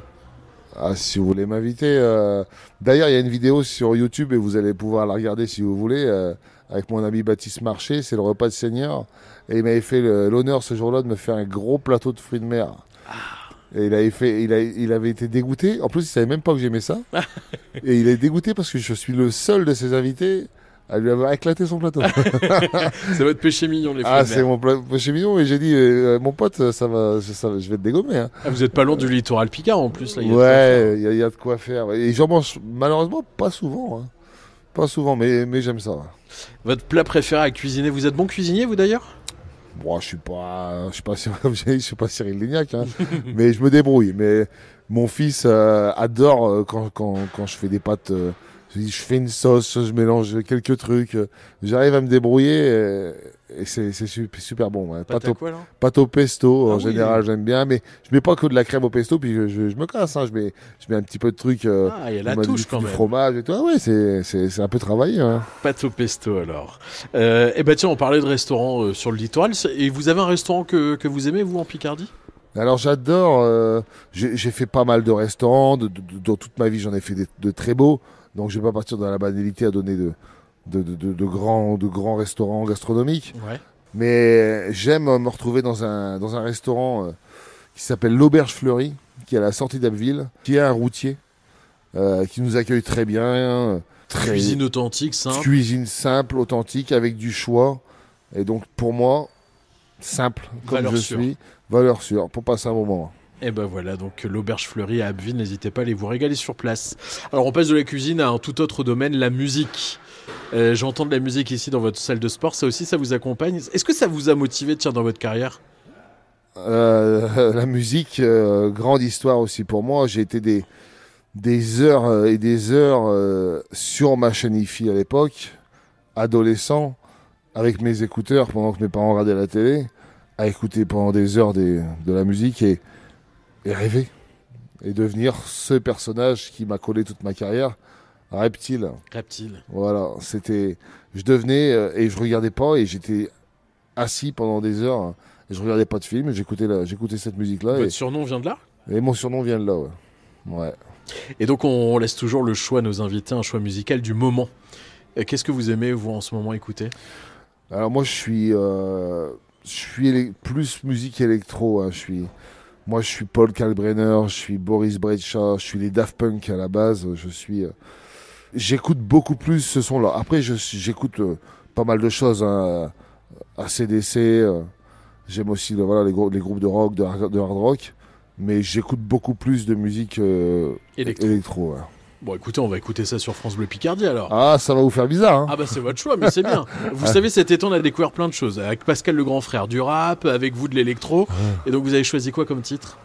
Ah, si vous voulez m'inviter. euh, D'ailleurs, il y a une vidéo sur YouTube et vous allez pouvoir la regarder si vous voulez. euh, Avec mon ami Baptiste Marché, c'est le repas de seigneur. Et il m'avait fait l'honneur ce jour-là de me faire un gros plateau de fruits de mer. Et il avait, fait, il, a- il avait été dégoûté. En plus, il savait même pas que j'aimais ça. et il est dégoûté parce que je suis le seul de ses invités à lui avoir éclaté son plateau. C'est votre péché mignon, les ah, de c'est mer. mon péché mignon. Et j'ai dit, euh, mon pote, ça va, ça je vais te dégommer. hein. Ah, vous êtes pas loin du littoral Picard en plus. Là, y Ouais, il y, a- il y a de quoi faire. Et j'en mange malheureusement pas souvent. hein. Pas souvent, mais, mais j'aime ça. Votre plat préféré à cuisiner Vous êtes bon cuisinier, vous d'ailleurs? Bon, je suis pas, je suis pas, Cyril- comme j'ai dit, je suis pas Cyril Lignac, hein. mais je me débrouille. Mais mon fils euh, adore euh, quand, quand, quand je fais des pâtes. euh, je, dis, je fais une sauce, je mélange quelques trucs. euh, J'arrive à me débrouiller et c'est c'est su- super bon. ouais. Pâte à au, quoi, là? pâte au pesto, Ah en oui. général, j'aime bien. Mais je mets pas que de la crème au pesto, puis je, je- je me casse. Hein. Je, mets, je mets un petit peu de trucs. euh, Ah, il y a la touche du, quand du même. fromage et tout. Ah ouais, c'est un peu travaillé. hein. Pâte au pesto alors. Euh, et ben tiens, on parlait de restaurant euh, sur le littoral. Et vous avez un restaurant que, que vous aimez, vous, en Picardie? Alors j'adore, euh, j'ai j'ai fait pas mal de restaurants, de, de- de- dans toute ma vie j'en ai fait des- de très beaux, donc je vais pas partir dans la banalité à donner de, de, de- de- de grands, de grands restaurants gastronomiques, Ouais. mais j'aime me retrouver dans un, dans un restaurant euh, qui s'appelle l'Auberge Fleurie, qui est à la sortie d'Abbeville, qui est un routier, euh, qui nous accueille très bien, euh, très, Cuisine authentique, simple. cuisine simple, authentique, avec du choix, et donc pour moi, simple, comme Valeur je sûre. suis, valeur sûre, pour passer un moment. Et ben voilà, donc l'auberge fleurie à Abbeville, n'hésitez pas à aller vous régaler sur place. Alors on passe de la cuisine à un tout autre domaine, la musique. Euh, J'entends de la musique ici dans votre salle de sport, ça aussi ça vous accompagne. Est-ce que ça vous a motivé tiens, dans votre carrière? Euh, la musique, euh, grande histoire aussi pour moi. J'ai été des, des heures euh, et des heures euh, sur ma chaîne IFI à l'époque, adolescent, avec mes écouteurs pendant que mes parents regardaient la télé, à écouter pendant des heures de la musique. Et, et rêver. Et devenir ce personnage qui m'a collé toute ma carrière, Reptile. Reptile. Voilà, c'était. Je devenais euh, et je regardais pas et j'étais assis pendant des heures. hein, et je regardais pas de film, j'écoutais la- j'écoutais cette musique-là. Votre Et, surnom vient de là? Et mon surnom vient de là, ouais. Ouais. Et donc on laisse toujours le choix à nos invités, un choix musical du moment. Euh, Qu'est-ce que vous aimez, vous, en ce moment, écouter? Alors moi je suis euh, je suis plus musique électro. hein, Je suis moi je suis Paul Kalbrenner, je suis Boris Brejcha, je suis les Daft Punk à la base. Je suis euh, j'écoute beaucoup plus ce son-là. Après j'écoute euh, pas mal de choses. Hein, ACDC. euh, J'aime aussi voilà les, gros- les groupes de rock, de, hard de hard rock. Mais j'écoute beaucoup plus de musique Électro. électro. ouais. Bon, écoutez, on va écouter ça sur France Bleu Picardie alors. Ah ça va vous faire bizarre. Hein Ah bah c'est votre choix, mais c'est bien. Vous savez, cet été, on a découvert plein de choses. Avec Pascal le grand frère du rap, avec vous de l'électro. Et donc vous avez choisi quoi comme titre?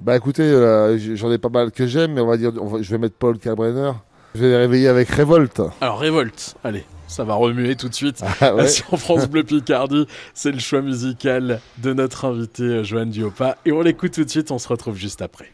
Bah écoutez, euh, j'en ai pas mal que j'aime, mais on va dire, on va- je vais mettre Paul Kalbrenner. Je vais les réveiller avec Révolte. Alors Révolte, allez, ça va remuer tout de suite. Ah ouais. Sur France Bleu Picardie, c'est le choix musical de notre invité euh, Joanne Diopa. Et on l'écoute tout de suite, on se retrouve juste après.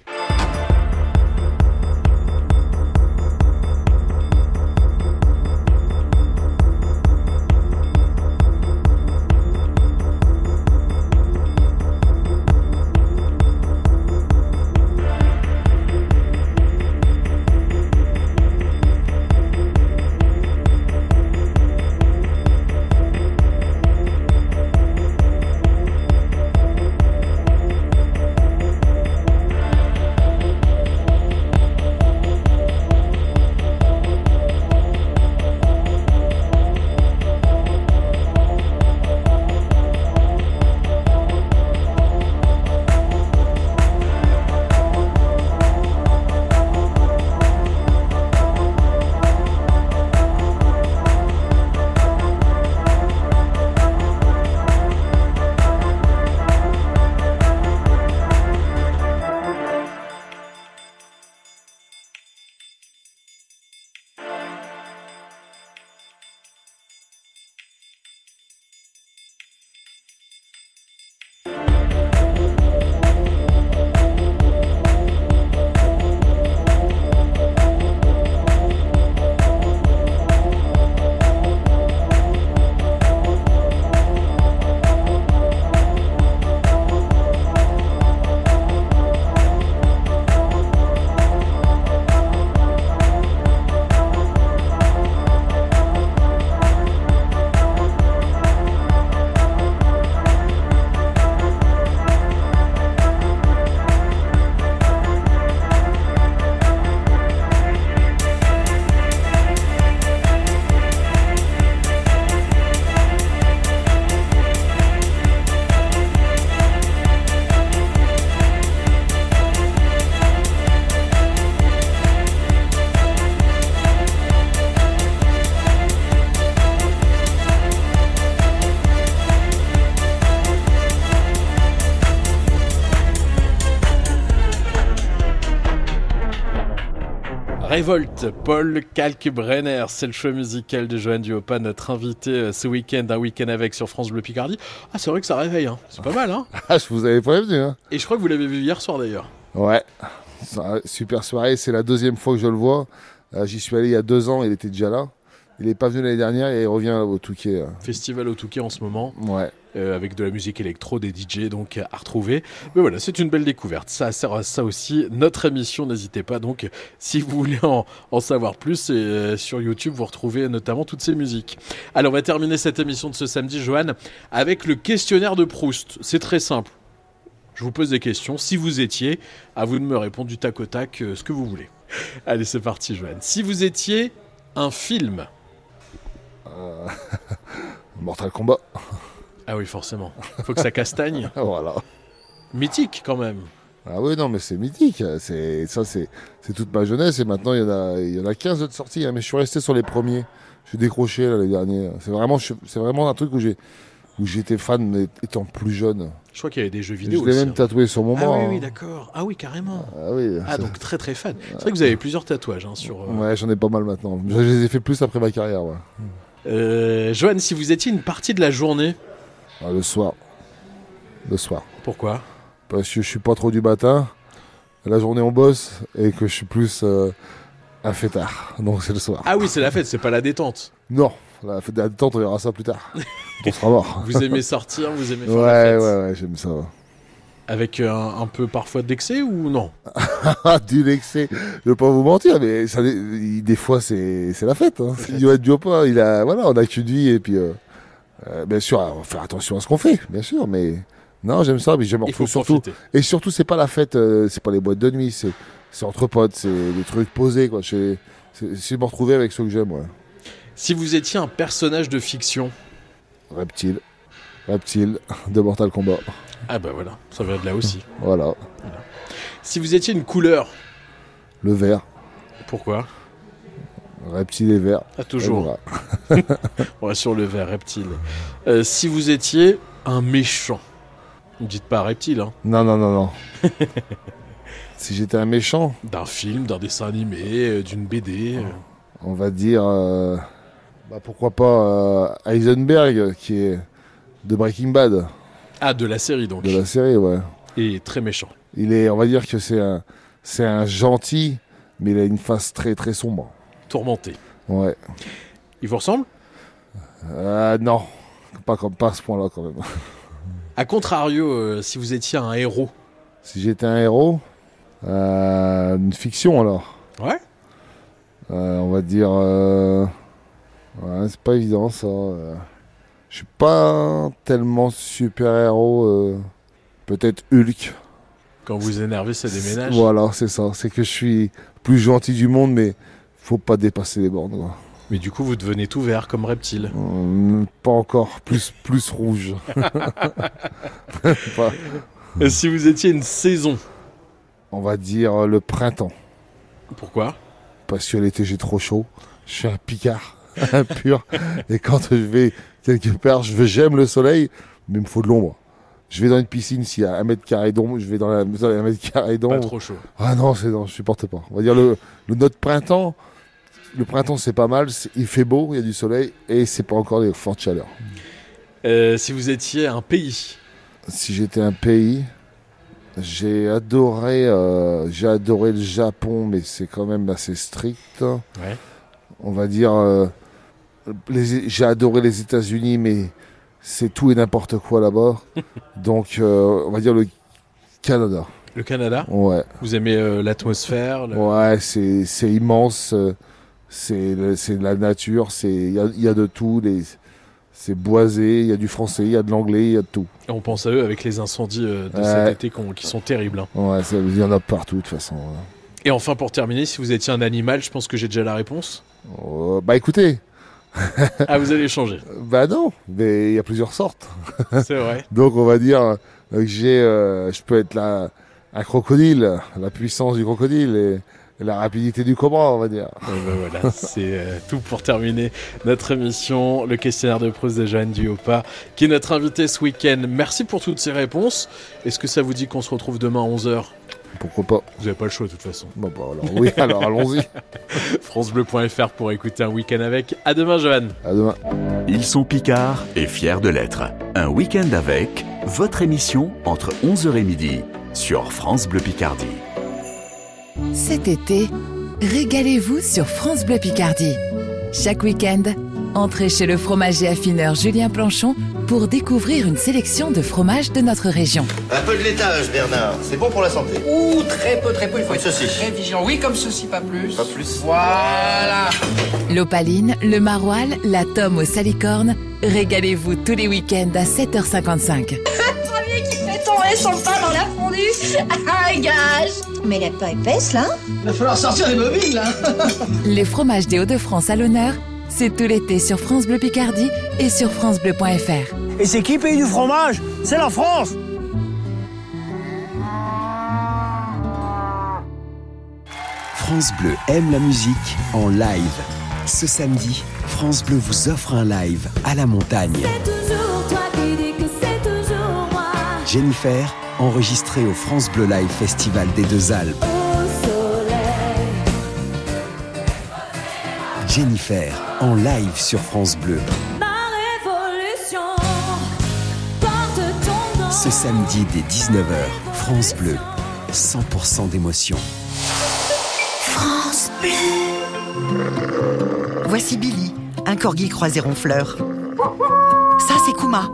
Révolte, Paul Kalkbrenner, c'est le choix musical de Joanne Duopa, notre invité euh, ce week-end, un week-end avec sur France Bleu Picardie. Ah, c'est vrai que ça réveille, hein. c'est pas mal. Hein Ah, je vous avais prévenu. Hein. Et je crois que vous l'avez vu hier soir d'ailleurs. Ouais. Super soirée. C'est la deuxième fois que je le vois. Euh, J'y suis allé il y a deux ans. Il était déjà là. Il n'est pas venu l'année dernière et il revient au Touquet. euh. Festival au Touquet en ce moment. Ouais. Euh, avec de la musique électro, des DJ donc à retrouver. Mais voilà, c'est une belle découverte. Ça sert à ça aussi. Notre émission, n'hésitez pas. Donc, si vous voulez en, en savoir plus, euh, sur YouTube, vous retrouvez notamment toutes ces musiques. Alors, on va terminer cette émission de ce samedi, Johan, avec le questionnaire de Proust. C'est très simple. Je vous pose des questions. Si vous étiez, à vous de me répondre du tac au tac euh, ce que vous voulez. Allez, c'est parti, Johan. Si vous étiez un film. Mortal Kombat. Ah oui, forcément. Faut que ça castagne. voilà. Mythique quand même. Ah oui, non, mais c'est mythique. C'est ça, c'est c'est toute ma jeunesse et maintenant il y en a il y en a 15 autres sorties. hein, mais je suis resté sur les premiers. Je suis décroché là, les derniers. C'est vraiment je- c'est vraiment un truc où j'ai où j'étais fan étant plus jeune. Je crois qu'il y avait des jeux Je vidéo l'ai aussi, même hein. tatoué sur mon Ah bras. oui, hein. oui, d'accord. Ah oui, carrément. Ah oui. Ah, donc très très fan. C'est vrai que vous avez plusieurs tatouages hein, sur. euh, Ouais, j'en ai pas mal maintenant. Je les ai fait plus après ma carrière. Ouais. Euh, Johan, si vous étiez une partie de la journée, Ah, le soir. Le soir. pourquoi? Parce que je suis pas trop du matin. la journée on bosse et que je suis plus euh, un fêtard. Donc c'est le soir. Ah oui, c'est la fête, c'est pas la détente. Non, la fête de la détente, on verra ça plus tard. on sera mort. Vous aimez sortir, vous aimez faire Ouais, la ouais, fête. ouais, j'aime ça. Avec euh, un, un peu parfois d'excès ou non? Du l'excès, je vais pas vous mentir, mais ça, des fois c'est la fête. Hein. Il doit être du pas. Il a, voilà, on a qu'une vie et puis euh, euh, bien sûr, on va faire attention à ce qu'on fait, bien sûr, mais non, j'aime ça, mais j'aime Il faut surtout. profiter. Et surtout, c'est pas la fête, euh, c'est pas les boîtes de nuit, c'est c'est entre potes, c'est des trucs posés quoi. C'est c'est- c'est me retrouver avec ceux que j'aime, ouais. Si vous étiez un personnage de fiction, Reptile, reptile de Mortal Kombat. ah bah voilà, ça vient de là aussi. Voilà, Si vous étiez une couleur, le vert, pourquoi? Reptile et vert. Ah, toujours. Et. On reste sur le vert reptile. Euh, si vous étiez un méchant, ne dites pas reptile, hein, Non, non, non, non. si j'étais un méchant, d'un film, d'un dessin animé, euh, d'une BD. euh. on va dire, euh, bah, pourquoi pas euh, Heisenberg, qui est de Breaking Bad, Ah, de la série donc. de la série, ouais. Et très méchant. Il est, on va dire que c'est un, c'est un gentil, mais il a une face très très sombre. Tourmenté. Ouais. Il vous ressemble? Euh, non, pas comme pas à ce point-là quand même. A contrario, euh, si vous étiez un héros. Si j'étais un héros, euh, une fiction alors. Ouais on va dire, ouais, c'est pas évident ça. Je suis pas tellement super héros. Peut-être Hulk. Quand vous énervez, ça déménage. Voilà, c'est ça. C'est que je suis le plus gentil du monde, mais faut pas dépasser les bornes. quoi. Mais du coup, vous devenez tout vert comme reptile. Hum, pas encore, plus, plus rouge. Pas- Et si vous étiez une saison, on va dire euh, le printemps. pourquoi? Parce que l'été j'ai trop chaud. Je suis un picard, un pur. Et quand je vais quelque part, je veux, j'aime le soleil, mais il me faut de l'ombre. Je vais dans une piscine, s'il y a un mètre carré d'ombre, je vais dans la, un mètre carré Pas d'ombre. trop chaud. Ah non, c'est non, je supporte pas. On va dire le, le notre printemps. Le printemps c'est pas mal, il fait beau, il y a du soleil et c'est pas encore des fortes chaleurs. Euh, si vous étiez un pays, Si j'étais un pays, j'ai adoré, euh, j'ai adoré le Japon, mais c'est quand même assez strict. Ouais. On va dire, euh, j'ai adoré les États-Unis, mais c'est tout et n'importe quoi là-bas. Donc, on va dire le Canada. le Canada, Ouais. vous aimez l'atmosphère le- Ouais, c'est immense. C'est la nature. C'est il y y a de tout. les- C'est boisé. Il y a du français, il y a de l'anglais, il y a de tout. On pense à eux avec les incendies euh, de Ouais. cet été qui sont terribles. hein. Ouais, il y en a partout de toute façon. ouais. Et enfin, pour terminer, si vous étiez un animal, je pense que j'ai déjà la réponse. Euh, bah écoutez, Ah, vous allez changer. bah non, mais il y a plusieurs sortes. C'est vrai. Donc on va dire euh, que j'ai, euh, je peux être la, un crocodile, la puissance du crocodile et, et la rapidité du cobra, on va dire. Et ben voilà, c'est euh, tout pour terminer notre émission. Le questionnaire de Proust de Joanne Duopa, qui est notre invité ce week-end. Merci pour toutes ces réponses. Est-ce que ça vous dit qu'on se retrouve demain à 11h Pourquoi pas Vous n'avez pas le choix de toute façon. Bon bah alors oui, alors allons-y. FranceBleu.fr pour écouter un week-end avec. À demain, Joanne. À demain. Ils sont picards et fiers de l'être. Un week-end avec votre émission entre 11h et midi sur France Bleu Picardie. Cet été, régalez-vous sur France Bleu Picardie. Chaque week-end, entrez chez le fromager affineur Julien Planchon pour découvrir une sélection de fromages de notre région. Un peu de laitage, Bernard. C'est bon pour la santé. Ouh, très peu, très peu. Il faut Comme être ceci. très vigilant. Oui, comme ceci, pas plus. Pas plus. Voilà. L'opaline, le maroilles, la tome aux salicornes. Régalez-vous tous les week-ends à 7h55. Fait tomber son pain dans la fondue. Ah, gage. Mais elle est pas épaisse, là Il va falloir sortir les mobiles, là. Les fromages des Hauts-de-France à l'honneur, c'est tout l'été sur France Bleu Picardie et sur francebleu.fr. Et c'est qui paye du fromage? C'est la France. France Bleu aime la musique en live. Ce samedi, France Bleu vous offre un live à la montagne. toujours Jennifer, enregistrée au France Bleu Live Festival des Deux Alpes. Au soleil. Jennifer, en live sur France Bleu. Ma révolution porte ton nom. Ce samedi dès 19h, France Bleu. 100% d'émotion. France Bleu. Voici Billy, un corgi croisé ronfleur. Ça, c'est Kuma,